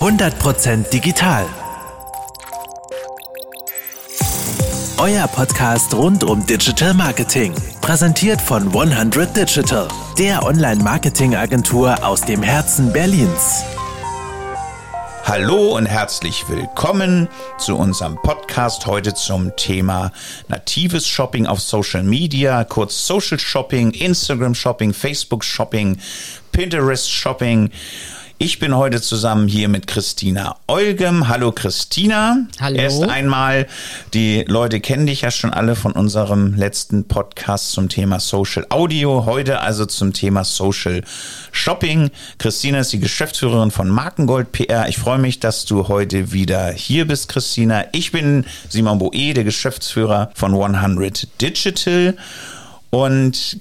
100% digital. Euer Podcast rund um Digital Marketing. Präsentiert von 100 Digital, der Online-Marketing-Agentur aus dem Herzen Berlins. Hallo und herzlich willkommen zu unserem Podcast heute zum Thema natives Shopping auf Social Media, kurz Social Shopping, Instagram Shopping, Facebook Shopping, Pinterest Shopping. Ich bin heute zusammen hier mit Christina Eugem. Hallo Christina. Hallo. Erst einmal, die Leute kennen dich ja schon alle von unserem letzten Podcast zum Thema Social Audio. Heute also zum Thema Social Shopping. Christina ist die Geschäftsführerin von Markengold PR. Ich freue mich, dass du heute wieder hier bist, Christina. Ich bin Simon Boe, der Geschäftsführer von 100 Digital. Und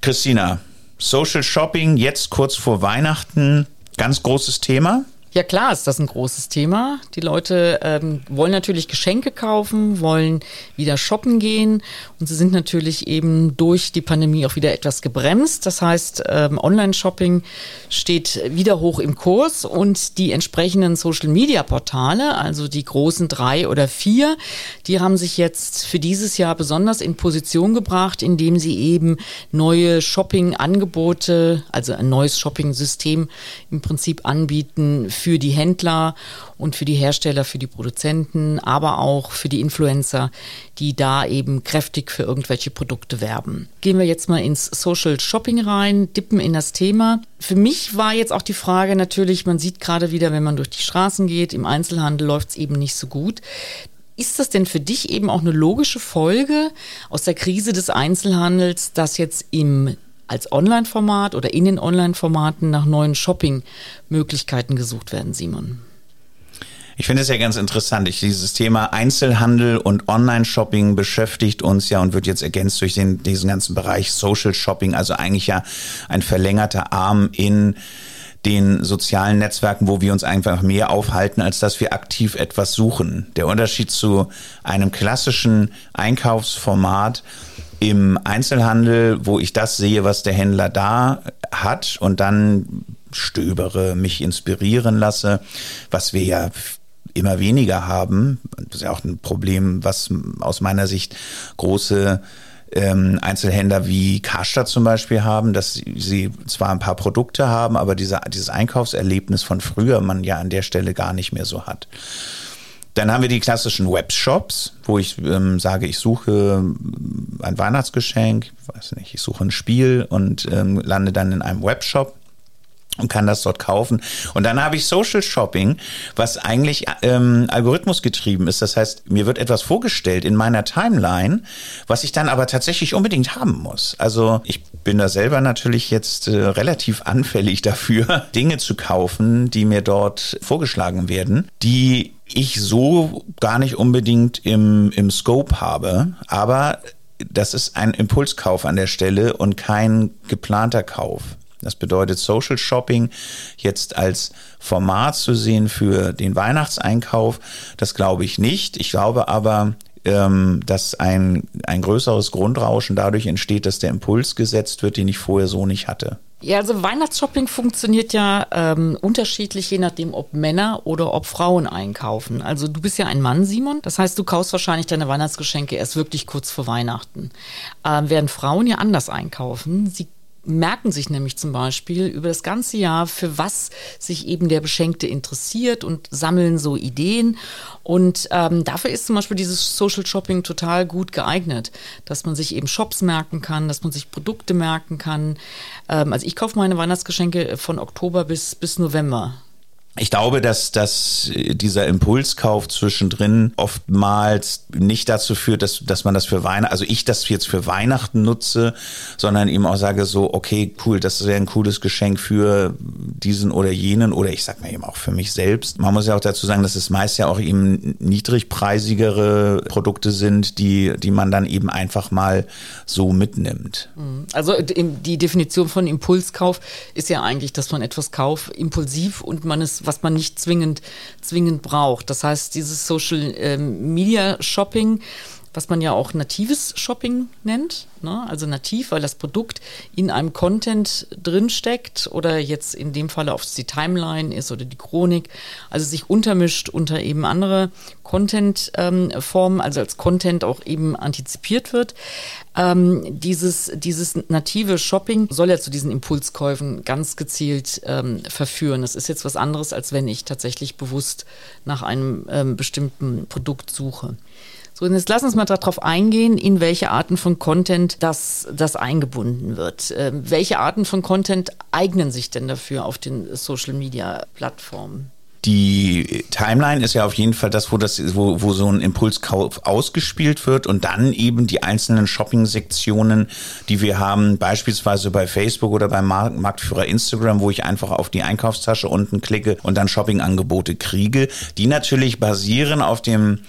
Christina, Social Shopping jetzt kurz vor Weihnachten Ganz großes Thema. Ja klar ist das ein großes Thema. Die Leute ähm, wollen natürlich Geschenke kaufen, wollen wieder shoppen gehen und sie sind natürlich eben durch die Pandemie auch wieder etwas gebremst. Das heißt, ähm, Online-Shopping steht wieder hoch im Kurs und die entsprechenden Social-Media-Portale, also die großen drei oder vier, die haben sich jetzt für dieses Jahr besonders in Position gebracht, indem sie eben neue Shopping-Angebote, also ein neues Shopping-System im Prinzip anbieten für die Händler und für die Hersteller, für die Produzenten, aber auch für die Influencer, die da eben kräftig für irgendwelche Produkte werben. Gehen wir jetzt mal ins Social Shopping rein, dippen in das Thema. Für mich war jetzt auch die Frage natürlich, man sieht gerade wieder, wenn man durch die Straßen geht, im Einzelhandel läuft es eben nicht so gut. Ist das denn für dich eben auch eine logische Folge aus der Krise des Einzelhandels, dass jetzt im als Online-Format oder in den Online-Formaten nach neuen Shopping-Möglichkeiten gesucht werden, Simon? Ich finde es ja ganz interessant. Ich, dieses Thema Einzelhandel und Online-Shopping beschäftigt uns ja und wird jetzt ergänzt durch den, diesen ganzen Bereich Social Shopping, also eigentlich ja ein verlängerter Arm in den sozialen Netzwerken, wo wir uns einfach mehr aufhalten, als dass wir aktiv etwas suchen. Der Unterschied zu einem klassischen Einkaufsformat im Einzelhandel, wo ich das sehe, was der Händler da hat und dann stöbere, mich inspirieren lasse, was wir ja immer weniger haben. Das ist ja auch ein Problem, was aus meiner Sicht große ähm, Einzelhändler wie Karstadt zum Beispiel haben, dass sie zwar ein paar Produkte haben, aber diese, dieses Einkaufserlebnis von früher man ja an der Stelle gar nicht mehr so hat. Dann haben wir die klassischen Webshops, wo ich ähm, sage, ich suche ein Weihnachtsgeschenk, weiß nicht, ich suche ein Spiel und ähm, lande dann in einem Webshop und kann das dort kaufen. Und dann habe ich Social Shopping, was eigentlich ähm, algorithmusgetrieben ist. Das heißt, mir wird etwas vorgestellt in meiner Timeline, was ich dann aber tatsächlich unbedingt haben muss. Also ich bin da selber natürlich jetzt äh, relativ anfällig dafür, Dinge zu kaufen, die mir dort vorgeschlagen werden, die ich so gar nicht unbedingt im, im Scope habe. Aber das ist ein Impulskauf an der Stelle und kein geplanter Kauf. Das bedeutet Social Shopping jetzt als Format zu sehen für den Weihnachtseinkauf, das glaube ich nicht. Ich glaube aber, ähm, dass ein, ein größeres Grundrauschen dadurch entsteht, dass der Impuls gesetzt wird, den ich vorher so nicht hatte. Ja, also Weihnachtsshopping funktioniert ja ähm, unterschiedlich, je nachdem, ob Männer oder ob Frauen einkaufen. Also du bist ja ein Mann, Simon. Das heißt, du kaufst wahrscheinlich deine Weihnachtsgeschenke erst wirklich kurz vor Weihnachten. Ähm, während Frauen ja anders einkaufen. Sie merken sich nämlich zum Beispiel über das ganze Jahr, für was sich eben der Beschenkte interessiert und sammeln so Ideen. Und ähm, dafür ist zum Beispiel dieses Social Shopping total gut geeignet, dass man sich eben Shops merken kann, dass man sich Produkte merken kann. Ähm, also ich kaufe meine Weihnachtsgeschenke von Oktober bis, bis November ich glaube, dass, dass dieser Impulskauf zwischendrin oftmals nicht dazu führt, dass, dass man das für Weihnachten, also ich das jetzt für Weihnachten nutze, sondern ihm auch sage so, okay, cool, das ist ja ein cooles Geschenk für diesen oder jenen oder ich sag mir eben auch für mich selbst. Man muss ja auch dazu sagen, dass es meist ja auch eben niedrigpreisigere Produkte sind, die, die man dann eben einfach mal so mitnimmt. Mhm. Also die Definition von Impulskauf ist ja eigentlich, dass man etwas kauft, impulsiv und man es was man nicht zwingend, zwingend braucht. Das heißt, dieses Social ähm, Media Shopping was man ja auch natives Shopping nennt. Ne? Also nativ, weil das Produkt in einem Content drinsteckt oder jetzt in dem Falle, es die Timeline ist oder die Chronik, also sich untermischt unter eben andere Content-Formen, ähm, also als Content auch eben antizipiert wird. Ähm, dieses, dieses native Shopping soll ja zu diesen Impulskäufen ganz gezielt ähm, verführen. Das ist jetzt was anderes, als wenn ich tatsächlich bewusst nach einem ähm, bestimmten Produkt suche. So, und jetzt lass uns mal darauf eingehen, in welche Arten von Content das, das eingebunden wird. Ähm, welche Arten von Content eignen sich denn dafür auf den Social Media Plattformen? Die Timeline ist ja auf jeden Fall das, wo das, wo, wo so ein Impulskauf ausgespielt wird und dann eben die einzelnen Shopping-Sektionen, die wir haben, beispielsweise bei Facebook oder beim Marktführer Instagram, wo ich einfach auf die Einkaufstasche unten klicke und dann Shopping-Angebote kriege, die natürlich basieren auf dem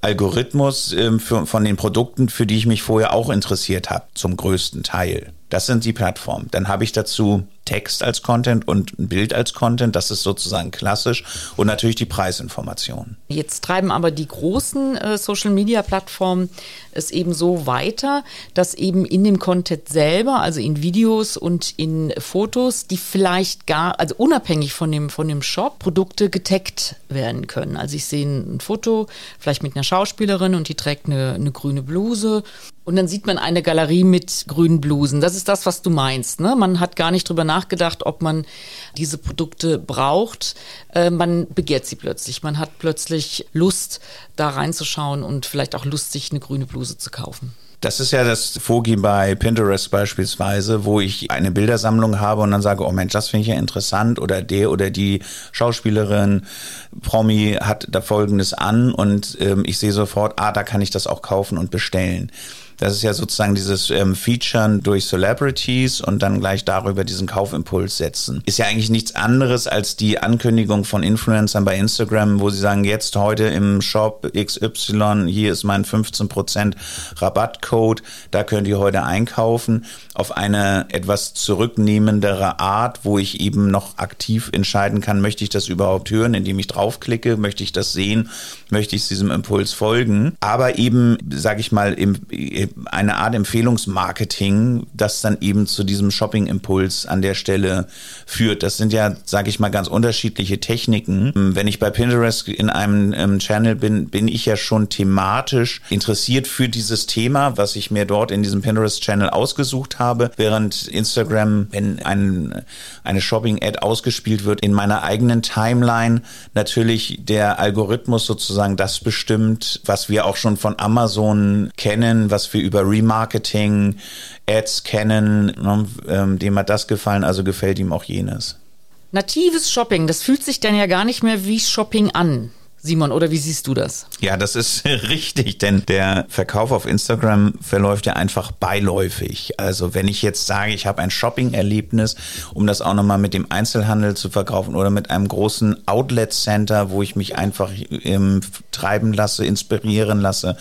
Algorithmus äh, für, von den Produkten, für die ich mich vorher auch interessiert habe, zum größten Teil. Das sind die Plattformen. Dann habe ich dazu Text als Content und ein Bild als Content. Das ist sozusagen klassisch. Und natürlich die Preisinformationen. Jetzt treiben aber die großen äh, Social-Media-Plattformen es eben so weiter, dass eben in dem Content selber, also in Videos und in Fotos, die vielleicht gar, also unabhängig von dem, von dem Shop, Produkte getaggt werden können. Also ich sehe ein Foto, vielleicht mit einer Schauspielerin und die trägt eine, eine grüne Bluse und dann sieht man eine Galerie mit grünen Blusen. Das ist das, was du meinst. Ne? Man hat gar nicht drüber nachgedacht, ob man diese Produkte braucht. Äh, man begehrt sie plötzlich. Man hat plötzlich Lust, da reinzuschauen und vielleicht auch Lust, sich eine grüne Bluse zu kaufen. Das ist ja das Vorgehen bei Pinterest beispielsweise, wo ich eine Bildersammlung habe und dann sage, oh Mensch, das finde ich ja interessant oder der oder die Schauspielerin, Promi hat da Folgendes an und ähm, ich sehe sofort, ah, da kann ich das auch kaufen und bestellen. Das ist ja sozusagen dieses ähm, Featuren durch Celebrities und dann gleich darüber diesen Kaufimpuls setzen. Ist ja eigentlich nichts anderes als die Ankündigung von Influencern bei Instagram, wo sie sagen, jetzt heute im Shop XY, hier ist mein 15% Rabattcode, da könnt ihr heute einkaufen auf eine etwas zurücknehmendere Art, wo ich eben noch aktiv entscheiden kann, möchte ich das überhaupt hören, indem ich draufklicke, möchte ich das sehen, möchte ich diesem Impuls folgen, aber eben, sage ich mal, im, eine Art Empfehlungsmarketing, das dann eben zu diesem Shopping-Impuls an der Stelle führt. Das sind ja, sage ich mal, ganz unterschiedliche Techniken. Wenn ich bei Pinterest in einem ähm, Channel bin, bin ich ja schon thematisch interessiert für dieses Thema, was ich mir dort in diesem Pinterest-Channel ausgesucht habe, während Instagram, wenn ein, eine Shopping-Ad ausgespielt wird, in meiner eigenen Timeline natürlich der Algorithmus sozusagen das bestimmt, was wir auch schon von Amazon kennen, was wir über Remarketing, Ads kennen, ne, ähm, dem hat das gefallen, also gefällt ihm auch jenes. Natives Shopping, das fühlt sich dann ja gar nicht mehr wie Shopping an. Simon, oder wie siehst du das? Ja, das ist richtig, denn der Verkauf auf Instagram verläuft ja einfach beiläufig. Also wenn ich jetzt sage, ich habe ein Shopping-Erlebnis, um das auch nochmal mit dem Einzelhandel zu verkaufen oder mit einem großen Outlet-Center, wo ich mich einfach ähm, treiben lasse, inspirieren lasse,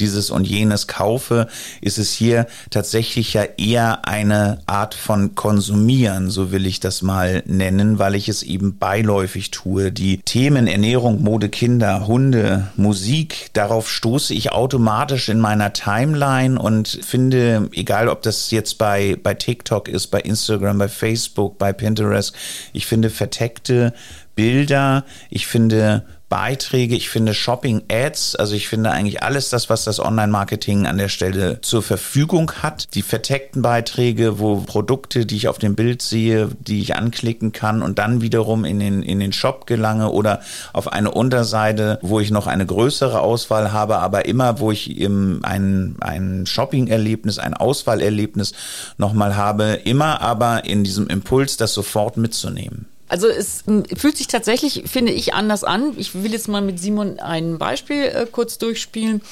dieses und jenes kaufe, ist es hier tatsächlich ja eher eine Art von Konsumieren, so will ich das mal nennen, weil ich es eben beiläufig tue. Die Themen Ernährung, Mode, Kinder, Kinder, Hunde, Musik, darauf stoße ich automatisch in meiner Timeline und finde, egal ob das jetzt bei, bei TikTok ist, bei Instagram, bei Facebook, bei Pinterest, ich finde verteckte Bilder, ich finde Beiträge, ich finde Shopping-Ads, also ich finde eigentlich alles das, was das Online-Marketing an der Stelle zur Verfügung hat. Die verteckten Beiträge, wo Produkte, die ich auf dem Bild sehe, die ich anklicken kann und dann wiederum in den, in den Shop gelange oder auf eine Unterseite, wo ich noch eine größere Auswahl habe, aber immer, wo ich im, ein, ein Shopping-Erlebnis, ein Auswahlerlebnis nochmal habe, immer aber in diesem Impuls, das sofort mitzunehmen. Also es fühlt sich tatsächlich, finde ich, anders an. Ich will jetzt mal mit Simon ein Beispiel äh, kurz durchspielen.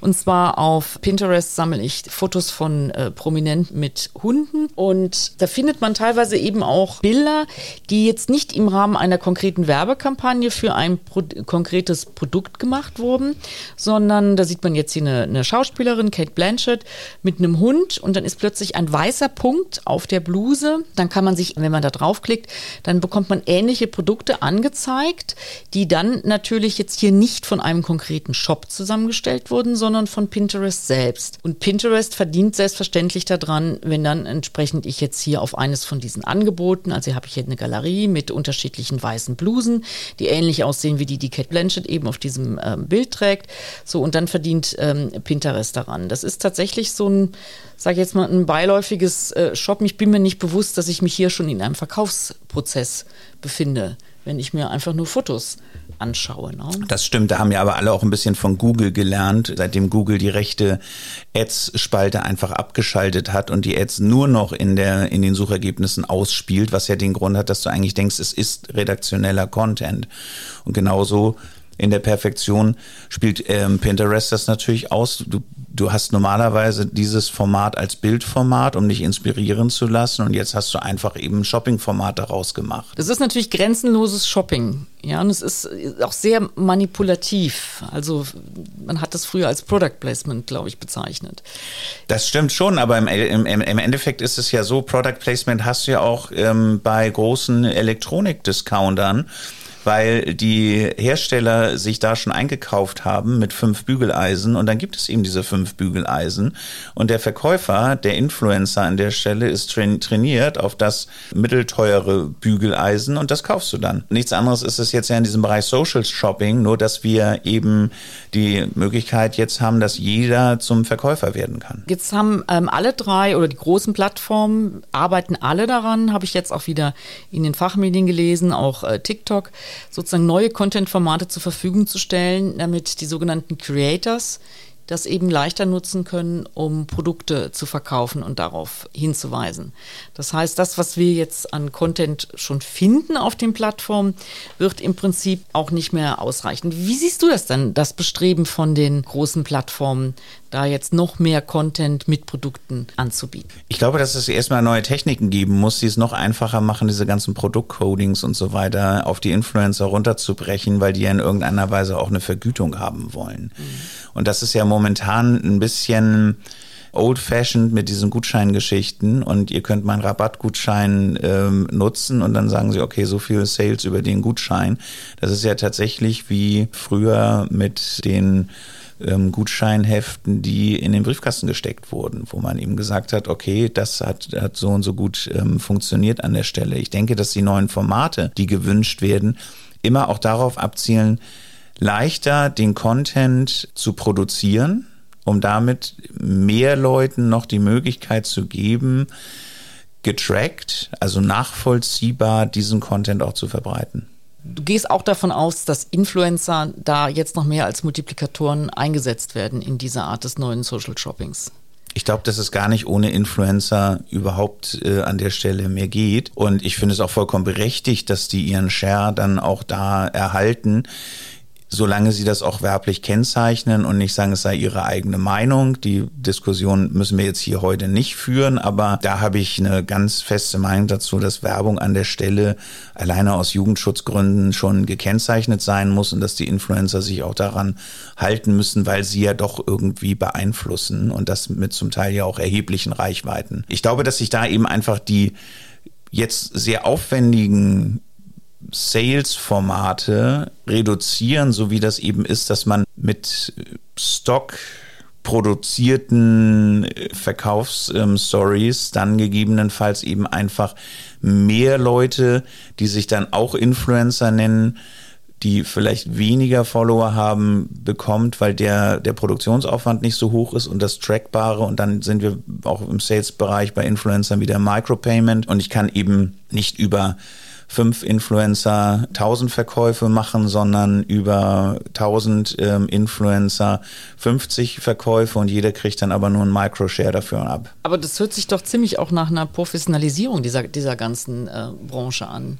Und zwar auf Pinterest sammle ich Fotos von äh, Prominenten mit Hunden. Und da findet man teilweise eben auch Bilder, die jetzt nicht im Rahmen einer konkreten Werbekampagne für ein Pro konkretes Produkt gemacht wurden, sondern da sieht man jetzt hier eine, eine Schauspielerin, Kate Blanchett, mit einem Hund und dann ist plötzlich ein weißer Punkt auf der Bluse. Dann kann man sich, wenn man da draufklickt, dann bekommt bekommt man ähnliche Produkte angezeigt, die dann natürlich jetzt hier nicht von einem konkreten Shop zusammengestellt wurden, sondern von Pinterest selbst. Und Pinterest verdient selbstverständlich daran, wenn dann entsprechend ich jetzt hier auf eines von diesen Angeboten, also hier habe ich hier eine Galerie mit unterschiedlichen weißen Blusen, die ähnlich aussehen wie die, die Kate Blanchett eben auf diesem ähm, Bild trägt. So, und dann verdient ähm, Pinterest daran. Das ist tatsächlich so ein, sage ich jetzt mal, ein beiläufiges äh, Shoppen. Ich bin mir nicht bewusst, dass ich mich hier schon in einem Verkaufsprozess befinde, wenn ich mir einfach nur Fotos anschaue. Ne? Das stimmt, da haben ja aber alle auch ein bisschen von Google gelernt, seitdem Google die rechte Ads-Spalte einfach abgeschaltet hat und die Ads nur noch in, der, in den Suchergebnissen ausspielt, was ja den Grund hat, dass du eigentlich denkst, es ist redaktioneller Content. Und genauso in der Perfektion spielt ähm, Pinterest das natürlich aus. Du, du hast normalerweise dieses Format als Bildformat, um dich inspirieren zu lassen. Und jetzt hast du einfach eben ein Shopping-Format daraus gemacht. Das ist natürlich grenzenloses Shopping. Ja, und es ist auch sehr manipulativ. Also man hat das früher als Product Placement, glaube ich, bezeichnet. Das stimmt schon, aber im, im, im Endeffekt ist es ja so, Product Placement hast du ja auch ähm, bei großen Elektronik-Discountern weil die Hersteller sich da schon eingekauft haben mit fünf Bügeleisen und dann gibt es eben diese fünf Bügeleisen und der Verkäufer, der Influencer an der Stelle ist trainiert auf das mittelteure Bügeleisen und das kaufst du dann. Nichts anderes ist es jetzt ja in diesem Bereich Social Shopping, nur dass wir eben die Möglichkeit jetzt haben, dass jeder zum Verkäufer werden kann. Jetzt haben ähm, alle drei oder die großen Plattformen arbeiten alle daran, habe ich jetzt auch wieder in den Fachmedien gelesen, auch äh, TikTok sozusagen neue Content-Formate zur Verfügung zu stellen, damit die sogenannten Creators das eben leichter nutzen können, um Produkte zu verkaufen und darauf hinzuweisen. Das heißt, das, was wir jetzt an Content schon finden auf den Plattformen, wird im Prinzip auch nicht mehr ausreichen. Wie siehst du das denn, das Bestreben von den großen Plattformen, da jetzt noch mehr Content mit Produkten anzubieten? Ich glaube, dass es erstmal neue Techniken geben muss, die es noch einfacher machen, diese ganzen Produktcodings und so weiter auf die Influencer runterzubrechen, weil die ja in irgendeiner Weise auch eine Vergütung haben wollen. Mhm. Und das ist ja momentan ein bisschen old-fashioned mit diesen Gutscheingeschichten und ihr könnt meinen Rabattgutschein ähm, nutzen und dann sagen sie, okay, so viel Sales über den Gutschein. Das ist ja tatsächlich wie früher mit den ähm, Gutscheinheften, die in den Briefkasten gesteckt wurden, wo man eben gesagt hat, okay, das hat, hat so und so gut ähm, funktioniert an der Stelle. Ich denke, dass die neuen Formate, die gewünscht werden, immer auch darauf abzielen, leichter den Content zu produzieren, um damit mehr Leuten noch die Möglichkeit zu geben, getrackt, also nachvollziehbar diesen Content auch zu verbreiten. Du gehst auch davon aus, dass Influencer da jetzt noch mehr als Multiplikatoren eingesetzt werden in dieser Art des neuen Social Shoppings. Ich glaube, dass es gar nicht ohne Influencer überhaupt äh, an der Stelle mehr geht. Und ich finde es auch vollkommen berechtigt, dass die ihren Share dann auch da erhalten solange sie das auch werblich kennzeichnen und nicht sagen, es sei ihre eigene Meinung. Die Diskussion müssen wir jetzt hier heute nicht führen, aber da habe ich eine ganz feste Meinung dazu, dass Werbung an der Stelle alleine aus Jugendschutzgründen schon gekennzeichnet sein muss und dass die Influencer sich auch daran halten müssen, weil sie ja doch irgendwie beeinflussen und das mit zum Teil ja auch erheblichen Reichweiten. Ich glaube, dass sich da eben einfach die jetzt sehr aufwendigen Sales-Formate reduzieren, so wie das eben ist, dass man mit Stock produzierten Verkaufsstories dann gegebenenfalls eben einfach mehr Leute, die sich dann auch Influencer nennen, die vielleicht weniger Follower haben, bekommt, weil der, der Produktionsaufwand nicht so hoch ist und das Trackbare. Und dann sind wir auch im Sales-Bereich bei Influencern wieder Micropayment. Und ich kann eben nicht über fünf Influencer 1000 Verkäufe machen, sondern über 1000 ähm, Influencer 50 Verkäufe und jeder kriegt dann aber nur einen Microshare dafür ab. Aber das hört sich doch ziemlich auch nach einer Professionalisierung dieser, dieser ganzen äh, Branche an.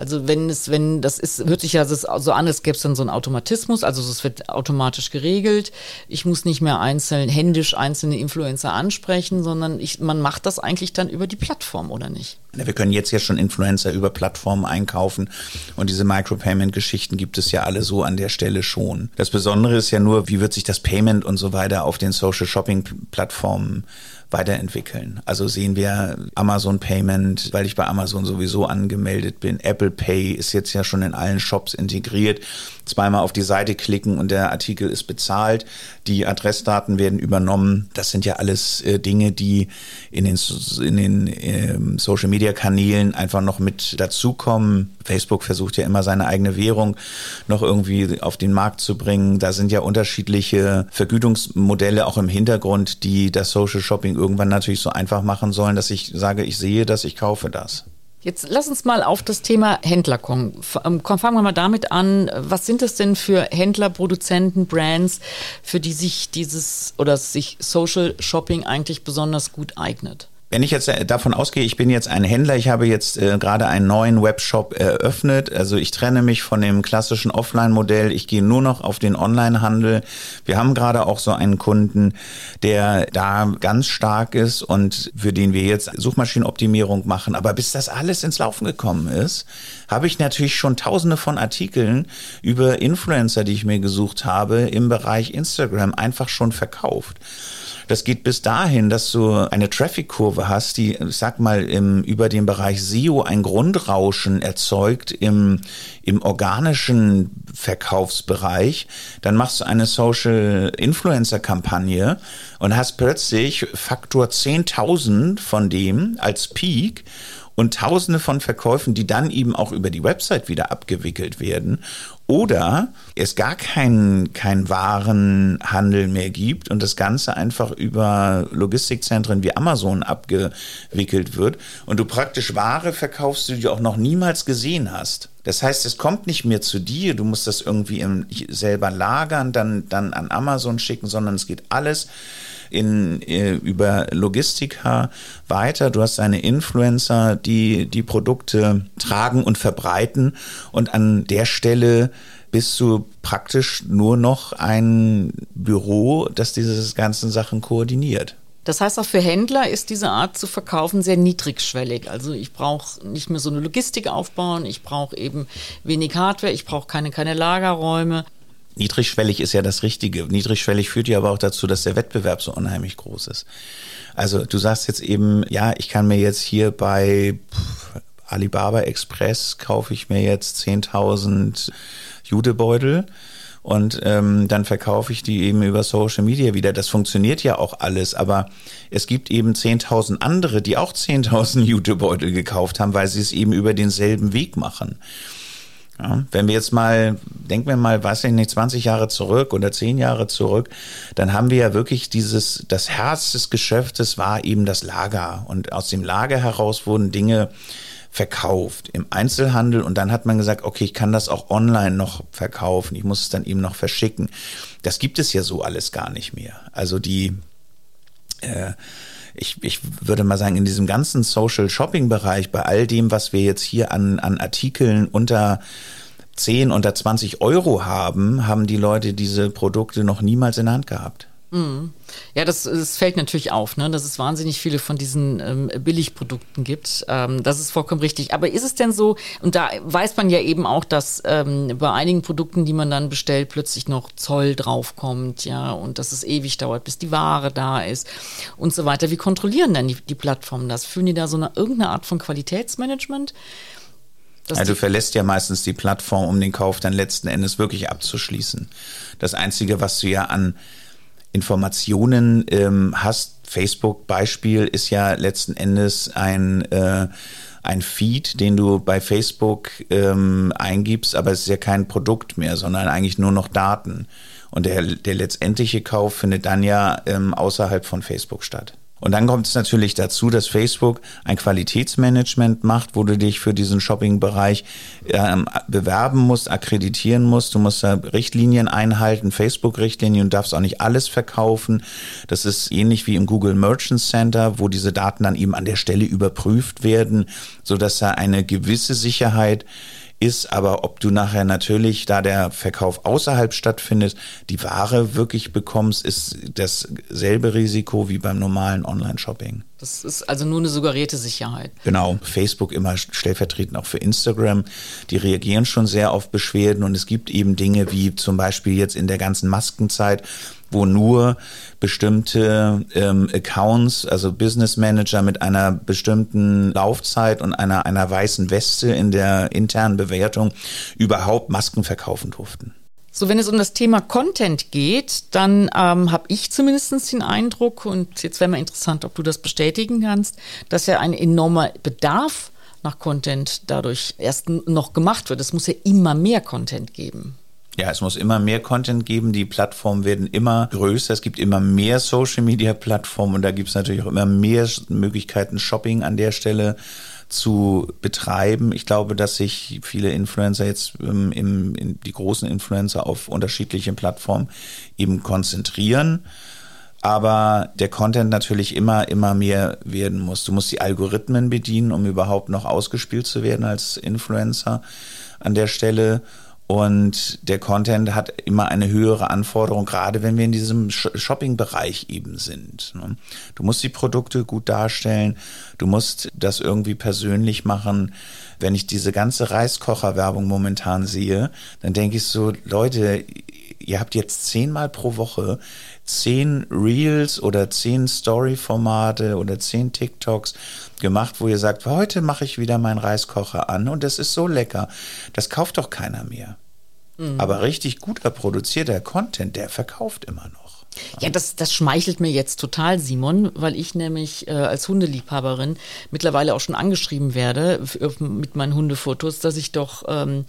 Also wenn es, wenn das ist, hört sich ja so an, als gäbe es dann so einen Automatismus, also es wird automatisch geregelt. Ich muss nicht mehr einzeln, händisch einzelne Influencer ansprechen, sondern ich, man macht das eigentlich dann über die Plattform, oder nicht? Wir können jetzt ja schon Influencer über Plattformen einkaufen und diese Micropayment-Geschichten gibt es ja alle so an der Stelle schon. Das Besondere ist ja nur, wie wird sich das Payment und so weiter auf den Social Shopping-Plattformen weiterentwickeln. Also sehen wir Amazon Payment, weil ich bei Amazon sowieso angemeldet bin. Apple Pay ist jetzt ja schon in allen Shops integriert. Zweimal auf die Seite klicken und der Artikel ist bezahlt. Die Adressdaten werden übernommen. Das sind ja alles äh, Dinge, die in den, in den äh, Social Media Kanälen einfach noch mit dazukommen. Facebook versucht ja immer seine eigene Währung noch irgendwie auf den Markt zu bringen. Da sind ja unterschiedliche Vergütungsmodelle auch im Hintergrund, die das Social Shopping irgendwann natürlich so einfach machen sollen, dass ich sage, ich sehe das, ich kaufe das. Jetzt lass uns mal auf das Thema Händler kommen. Ähm, fangen wir mal damit an. Was sind es denn für Händler, Produzenten, Brands, für die sich dieses oder sich Social Shopping eigentlich besonders gut eignet? Wenn ich jetzt davon ausgehe, ich bin jetzt ein Händler, ich habe jetzt äh, gerade einen neuen Webshop eröffnet, also ich trenne mich von dem klassischen Offline-Modell, ich gehe nur noch auf den Online-Handel. Wir haben gerade auch so einen Kunden, der da ganz stark ist und für den wir jetzt Suchmaschinenoptimierung machen. Aber bis das alles ins Laufen gekommen ist, habe ich natürlich schon tausende von Artikeln über Influencer, die ich mir gesucht habe, im Bereich Instagram einfach schon verkauft. Das geht bis dahin, dass du eine Traffic-Kurve hast, die, ich sag mal, im, über den Bereich SEO ein Grundrauschen erzeugt im, im organischen Verkaufsbereich. Dann machst du eine Social Influencer Kampagne und hast plötzlich Faktor 10.000 von dem als Peak und tausende von Verkäufen, die dann eben auch über die Website wieder abgewickelt werden. Oder es gar keinen kein Warenhandel mehr gibt und das Ganze einfach über Logistikzentren wie Amazon abgewickelt wird und du praktisch Ware verkaufst, die du auch noch niemals gesehen hast. Das heißt, es kommt nicht mehr zu dir, du musst das irgendwie im, selber lagern, dann, dann an Amazon schicken, sondern es geht alles in, äh, über Logistika weiter. Du hast deine Influencer, die die Produkte tragen und verbreiten. Und an der Stelle bist du praktisch nur noch ein Büro, das diese ganzen Sachen koordiniert. Das heißt, auch für Händler ist diese Art zu verkaufen sehr niedrigschwellig. Also ich brauche nicht mehr so eine Logistik aufbauen, ich brauche eben wenig Hardware, ich brauche keine, keine Lagerräume. Niedrigschwellig ist ja das Richtige. Niedrigschwellig führt ja aber auch dazu, dass der Wettbewerb so unheimlich groß ist. Also du sagst jetzt eben, ja, ich kann mir jetzt hier bei Alibaba Express kaufe ich mir jetzt 10.000 Judebeutel und ähm, dann verkaufe ich die eben über Social Media wieder. Das funktioniert ja auch alles, aber es gibt eben 10.000 andere, die auch 10.000 Judebeutel gekauft haben, weil sie es eben über denselben Weg machen. Ja, wenn wir jetzt mal, denken wir mal, weiß ich nicht, 20 Jahre zurück oder 10 Jahre zurück, dann haben wir ja wirklich dieses, das Herz des Geschäftes war eben das Lager. Und aus dem Lager heraus wurden Dinge verkauft im Einzelhandel und dann hat man gesagt, okay, ich kann das auch online noch verkaufen, ich muss es dann eben noch verschicken. Das gibt es ja so alles gar nicht mehr. Also die, äh, ich, ich würde mal sagen, in diesem ganzen Social Shopping Bereich, bei all dem, was wir jetzt hier an, an Artikeln unter 10, unter 20 Euro haben, haben die Leute diese Produkte noch niemals in der Hand gehabt. Mhm. Ja, das, das fällt natürlich auf, ne? dass es wahnsinnig viele von diesen ähm, Billigprodukten gibt. Ähm, das ist vollkommen richtig. Aber ist es denn so, und da weiß man ja eben auch, dass ähm, bei einigen Produkten, die man dann bestellt, plötzlich noch Zoll draufkommt, ja, und dass es ewig dauert, bis die Ware da ist und so weiter. Wie kontrollieren denn die, die Plattformen das? Führen die da so eine irgendeine Art von Qualitätsmanagement? Ja, du verlässt ja meistens die Plattform, um den Kauf dann letzten Endes wirklich abzuschließen. Das Einzige, was du ja an Informationen ähm, hast. Facebook-Beispiel ist ja letzten Endes ein, äh, ein Feed, den du bei Facebook ähm, eingibst, aber es ist ja kein Produkt mehr, sondern eigentlich nur noch Daten. Und der, der letztendliche Kauf findet dann ja ähm, außerhalb von Facebook statt. Und dann kommt es natürlich dazu, dass Facebook ein Qualitätsmanagement macht, wo du dich für diesen Shopping-Bereich ähm, bewerben musst, akkreditieren musst. Du musst da Richtlinien einhalten, Facebook-Richtlinien und darfst auch nicht alles verkaufen. Das ist ähnlich wie im Google Merchant Center, wo diese Daten dann eben an der Stelle überprüft werden, so dass da eine gewisse Sicherheit ist aber, ob du nachher natürlich, da der Verkauf außerhalb stattfindet, die Ware wirklich bekommst, ist dasselbe Risiko wie beim normalen Online-Shopping. Das ist also nur eine suggerierte Sicherheit. Genau, Facebook immer stellvertretend auch für Instagram. Die reagieren schon sehr auf Beschwerden und es gibt eben Dinge wie zum Beispiel jetzt in der ganzen Maskenzeit, wo nur bestimmte ähm, Accounts, also Business Manager mit einer bestimmten Laufzeit und einer, einer weißen Weste in der internen Bewertung überhaupt Masken verkaufen durften. So, wenn es um das Thema Content geht, dann ähm, habe ich zumindest den Eindruck, und jetzt wäre mal interessant, ob du das bestätigen kannst, dass ja ein enormer Bedarf nach Content dadurch erst noch gemacht wird. Es muss ja immer mehr Content geben. Ja, es muss immer mehr Content geben. Die Plattformen werden immer größer. Es gibt immer mehr Social Media Plattformen und da gibt es natürlich auch immer mehr Möglichkeiten, Shopping an der Stelle zu betreiben. Ich glaube, dass sich viele Influencer jetzt ähm, im, in die großen Influencer auf unterschiedliche Plattformen eben konzentrieren. Aber der Content natürlich immer, immer mehr werden muss. Du musst die Algorithmen bedienen, um überhaupt noch ausgespielt zu werden als Influencer an der Stelle. Und der Content hat immer eine höhere Anforderung, gerade wenn wir in diesem Shopping-Bereich eben sind. Ne? Du musst die Produkte gut darstellen, du musst das irgendwie persönlich machen. Wenn ich diese ganze Reiskocher-Werbung momentan sehe, dann denke ich so, Leute, ihr habt jetzt zehnmal pro Woche zehn Reels oder zehn Story-Formate oder zehn TikToks gemacht, wo ihr sagt, heute mache ich wieder meinen Reiskocher an und das ist so lecker. Das kauft doch keiner mehr. Mhm. Aber richtig guter produzierter Content, der verkauft immer noch. Ja, das, das schmeichelt mir jetzt total, Simon, weil ich nämlich äh, als Hundeliebhaberin mittlerweile auch schon angeschrieben werde mit meinen Hundefotos, dass ich doch ähm,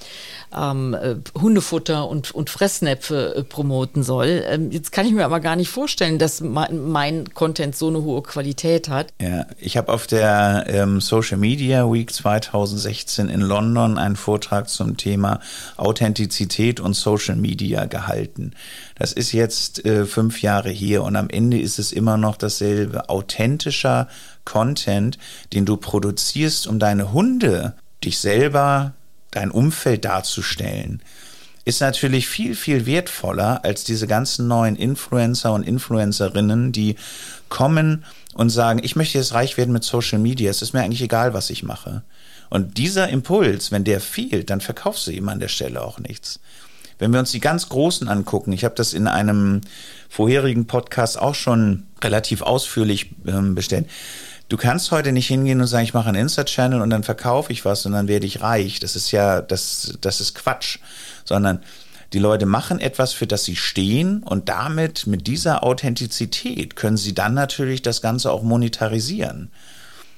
ähm, äh, Hundefutter und, und Fressnäpfe äh, promoten soll. Ähm, jetzt kann ich mir aber gar nicht vorstellen, dass mein, mein Content so eine hohe Qualität hat. Ja, ich habe auf der ähm, Social Media Week 2016 in London einen Vortrag zum Thema Authentizität und Social Media gehalten. Das ist jetzt äh, fünf Jahre hier und am Ende ist es immer noch dasselbe. Authentischer Content, den du produzierst, um deine Hunde, dich selber, dein Umfeld darzustellen, ist natürlich viel, viel wertvoller als diese ganzen neuen Influencer und Influencerinnen, die kommen und sagen, ich möchte jetzt reich werden mit Social Media, es ist mir eigentlich egal, was ich mache. Und dieser Impuls, wenn der fehlt, dann verkaufst du ihm an der Stelle auch nichts. Wenn wir uns die ganz Großen angucken, ich habe das in einem vorherigen Podcast auch schon relativ ausführlich ähm, bestellt. Du kannst heute nicht hingehen und sagen, ich mache einen Insta-Channel und dann verkaufe ich was und dann werde ich reich. Das ist ja, das, das ist Quatsch. Sondern die Leute machen etwas, für das sie stehen und damit, mit dieser Authentizität, können sie dann natürlich das Ganze auch monetarisieren.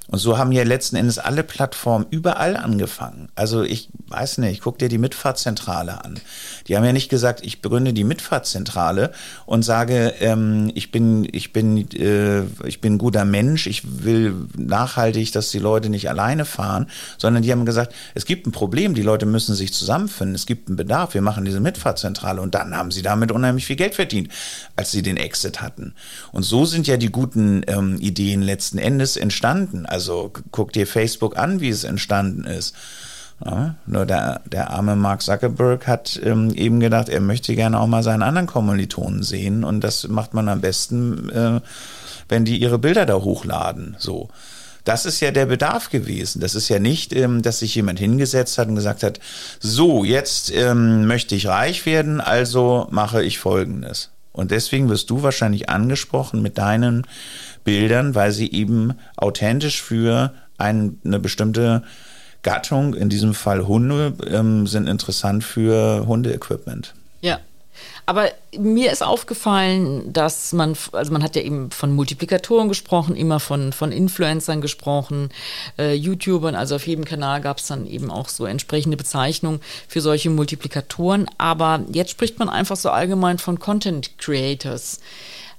Und so haben ja letzten Endes alle Plattformen überall angefangen. Also ich weiß nicht, guck dir die Mitfahrzentrale an. Die haben ja nicht gesagt, ich begründe die Mitfahrzentrale und sage, ähm, ich bin, ich bin, äh, ich bin ein guter Mensch, ich will nachhaltig, dass die Leute nicht alleine fahren, sondern die haben gesagt, es gibt ein Problem, die Leute müssen sich zusammenfinden, es gibt einen Bedarf, wir machen diese Mitfahrzentrale und dann haben sie damit unheimlich viel Geld verdient, als sie den Exit hatten. Und so sind ja die guten ähm, Ideen letzten Endes entstanden. Also guck dir Facebook an, wie es entstanden ist. Ja, nur der, der arme Mark Zuckerberg hat ähm, eben gedacht, er möchte gerne auch mal seinen anderen Kommilitonen sehen und das macht man am besten, äh, wenn die ihre Bilder da hochladen. So. Das ist ja der Bedarf gewesen. Das ist ja nicht, ähm, dass sich jemand hingesetzt hat und gesagt hat, so, jetzt ähm, möchte ich reich werden, also mache ich Folgendes. Und deswegen wirst du wahrscheinlich angesprochen mit deinen Bildern, weil sie eben authentisch für ein, eine bestimmte Gattung, in diesem Fall Hunde, ähm, sind interessant für Hundeequipment. Ja. Aber mir ist aufgefallen, dass man, also man hat ja eben von Multiplikatoren gesprochen, immer von, von Influencern gesprochen, äh, YouTubern, also auf jedem Kanal gab es dann eben auch so entsprechende Bezeichnungen für solche Multiplikatoren. Aber jetzt spricht man einfach so allgemein von Content Creators.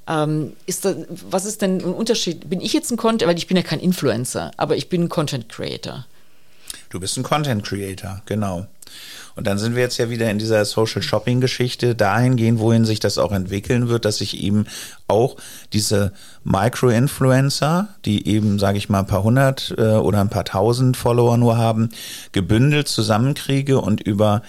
Ähm, ist das, was ist denn ein Unterschied? Bin ich jetzt ein Content, weil ich bin ja kein Influencer, aber ich bin ein Content Creator. Du bist ein Content Creator, genau. Und dann sind wir jetzt ja wieder in dieser Social Shopping Geschichte dahin gehen, wohin sich das auch entwickeln wird, dass ich eben auch diese Micro-Influencer, die eben, sage ich mal, ein paar hundert äh, oder ein paar tausend Follower nur haben, gebündelt zusammenkriege und über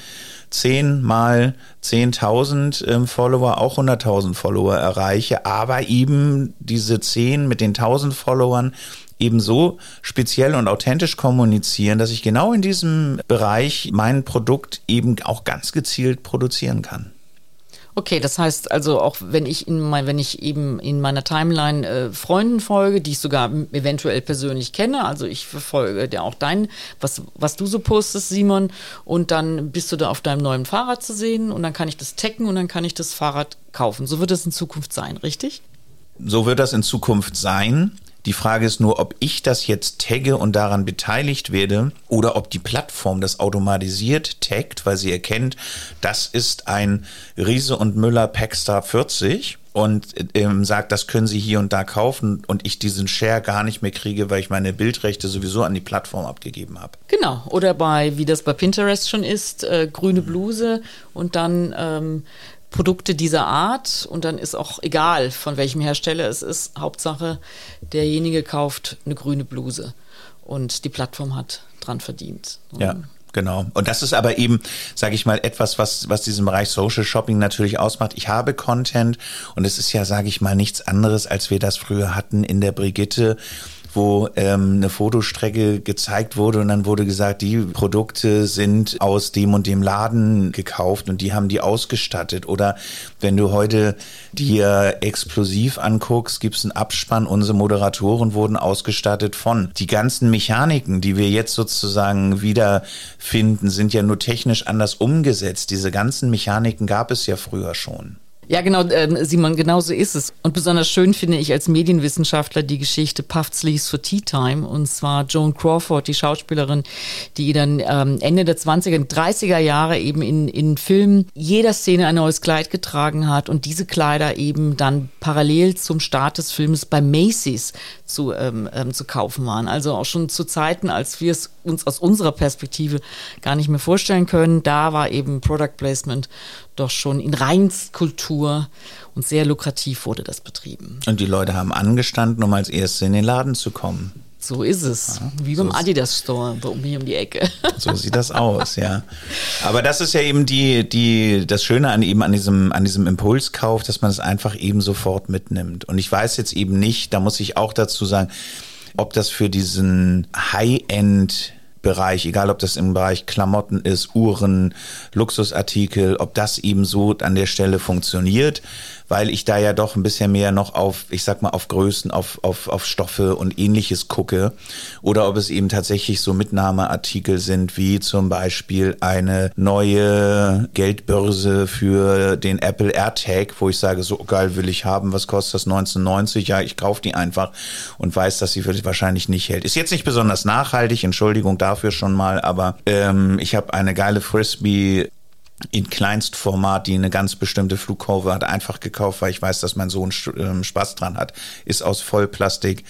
10 mal 10.000 ähm, Follower auch 100.000 Follower erreiche, aber eben diese 10 mit den 1.000 Followern eben so speziell und authentisch kommunizieren, dass ich genau in diesem Bereich mein Produkt eben auch ganz gezielt produzieren kann. Okay, das heißt also auch, wenn ich in mein, wenn ich eben in meiner Timeline äh, Freunden folge, die ich sogar eventuell persönlich kenne, also ich verfolge dir auch dein, was, was du so postest, Simon, und dann bist du da auf deinem neuen Fahrrad zu sehen und dann kann ich das taggen und dann kann ich das Fahrrad kaufen. So wird es in Zukunft sein, richtig? So wird das in Zukunft sein. Die Frage ist nur, ob ich das jetzt tagge und daran beteiligt werde oder ob die Plattform das automatisiert taggt, weil sie erkennt, das ist ein Riese und Müller Packstar 40 und ähm, sagt, das können Sie hier und da kaufen und ich diesen Share gar nicht mehr kriege, weil ich meine Bildrechte sowieso an die Plattform abgegeben habe. Genau. Oder bei, wie das bei Pinterest schon ist, äh, grüne Bluse und dann ähm, Produkte dieser Art und dann ist auch egal, von welchem Hersteller es ist. Hauptsache, derjenige kauft eine grüne Bluse und die Plattform hat dran verdient. Ja. Genau. Und das ist aber eben, sage ich mal, etwas, was, was diesen Bereich Social Shopping natürlich ausmacht. Ich habe Content und es ist ja, sage ich mal, nichts anderes, als wir das früher hatten in der Brigitte wo ähm, eine Fotostrecke gezeigt wurde und dann wurde gesagt, die Produkte sind aus dem und dem Laden gekauft und die haben die ausgestattet. Oder wenn du heute dir explosiv anguckst, gibt es einen Abspann, unsere Moderatoren wurden ausgestattet von. Die ganzen Mechaniken, die wir jetzt sozusagen wiederfinden, sind ja nur technisch anders umgesetzt. Diese ganzen Mechaniken gab es ja früher schon. Ja, genau, äh, Simon, genau so ist es. Und besonders schön finde ich als Medienwissenschaftler die Geschichte Puffed Sleeves for Tea Time. Und zwar Joan Crawford, die Schauspielerin, die dann ähm, Ende der 20er, 30er Jahre eben in, in Filmen jeder Szene ein neues Kleid getragen hat und diese Kleider eben dann parallel zum Start des Films bei Macy's zu, ähm, ähm, zu kaufen waren. Also auch schon zu Zeiten, als wir es uns aus unserer Perspektive gar nicht mehr vorstellen können. Da war eben Product Placement doch schon in Reinstkultur und sehr lukrativ wurde das betrieben. Und die Leute haben angestanden, um als Erste in den Laden zu kommen. So ist es. Ja, Wie beim so Adidas Store bei mir um die Ecke. So sieht das aus, ja. Aber das ist ja eben die, die, das Schöne an eben an diesem, an diesem Impulskauf, dass man es einfach eben sofort mitnimmt. Und ich weiß jetzt eben nicht, da muss ich auch dazu sagen, ob das für diesen High-End Bereich, egal ob das im Bereich Klamotten ist, Uhren, Luxusartikel, ob das eben so an der Stelle funktioniert weil ich da ja doch ein bisschen mehr noch auf, ich sag mal, auf Größen, auf, auf, auf Stoffe und ähnliches gucke. Oder ob es eben tatsächlich so Mitnahmeartikel sind, wie zum Beispiel eine neue Geldbörse für den Apple AirTag, wo ich sage, so geil will ich haben, was kostet das 1990? Ja, ich kaufe die einfach und weiß, dass sie wahrscheinlich nicht hält. Ist jetzt nicht besonders nachhaltig, Entschuldigung dafür schon mal, aber ähm, ich habe eine geile Frisbee in Kleinstformat, die eine ganz bestimmte Flugkurve hat, einfach gekauft, weil ich weiß, dass mein Sohn ähm, Spaß dran hat. Ist aus Vollplastik.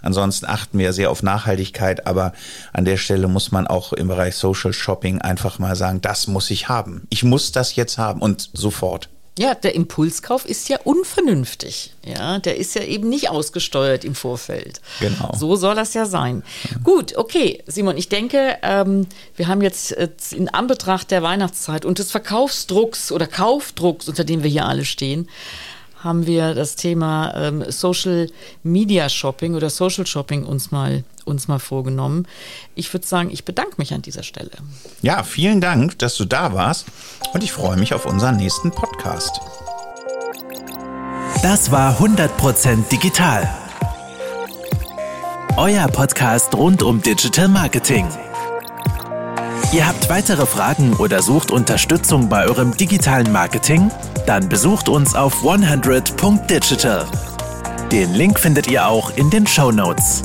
Ansonsten achten wir sehr auf Nachhaltigkeit, aber an der Stelle muss man auch im Bereich Social Shopping einfach mal sagen, das muss ich haben. Ich muss das jetzt haben und sofort. Ja, der Impulskauf ist ja unvernünftig. Ja, der ist ja eben nicht ausgesteuert im Vorfeld. Genau. So soll das ja sein. Ja. Gut, okay, Simon, ich denke, ähm, wir haben jetzt äh, in Anbetracht der Weihnachtszeit und des Verkaufsdrucks oder Kaufdrucks, unter dem wir hier alle stehen, haben wir das Thema ähm, Social Media Shopping oder Social Shopping uns mal, uns mal vorgenommen. Ich würde sagen, ich bedanke mich an dieser Stelle. Ja, vielen Dank, dass du da warst und ich freue mich auf unseren nächsten Podcast. Das war 100% digital. Euer Podcast rund um Digital Marketing. Ihr habt weitere Fragen oder sucht Unterstützung bei eurem digitalen Marketing? Dann besucht uns auf 100.digital. Den Link findet ihr auch in den Show Notes.